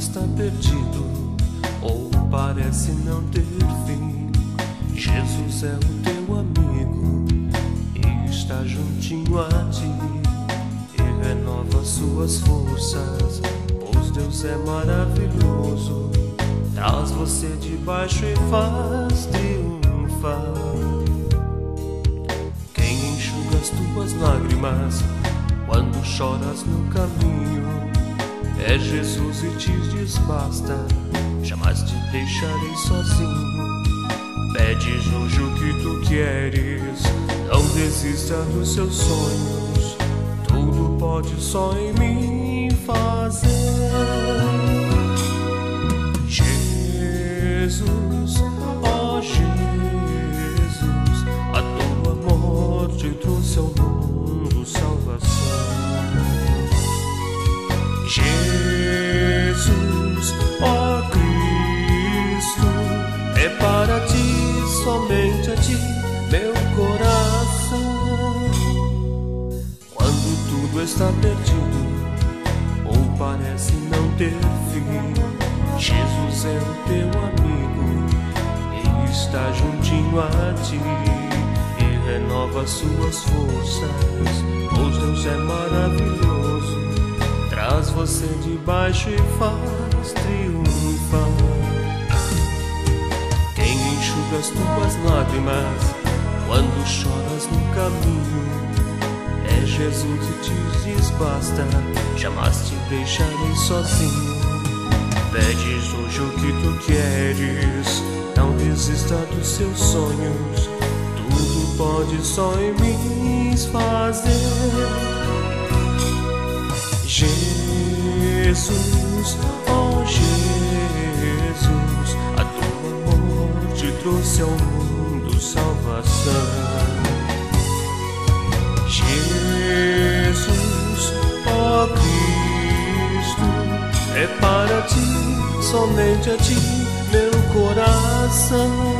está perdido ou parece não ter fim. Jesus é o teu amigo e está juntinho a ti e renova suas forças. Pois Deus é maravilhoso, traz você de baixo e faz triunfar. Quem enxuga as tuas lágrimas quando choras no caminho? É Jesus e te diz basta, jamais te deixarei sozinho. Pedes hoje o que tu queres, não desista dos seus sonhos. Tudo pode só em mim fazer. Jesus, ó Jesus, a tua morte trouxe ao mundo está perdido, ou parece não ter fim, Jesus é o teu amigo e está juntinho a ti e renova suas forças. Pois Deus é maravilhoso traz você de baixo e faz triunfar. Quem enxuga as tuas lágrimas quando choras no caminho é Jesus e te diz basta, jamais te deixarei sozinho. Pedes hoje o que tu queres, não desista dos seus sonhos. Tudo pode só em mim fazer. Jesus, oh Jesus, a tua morte trouxe ao mundo salvação. É para ti, somente a ti, meu coração.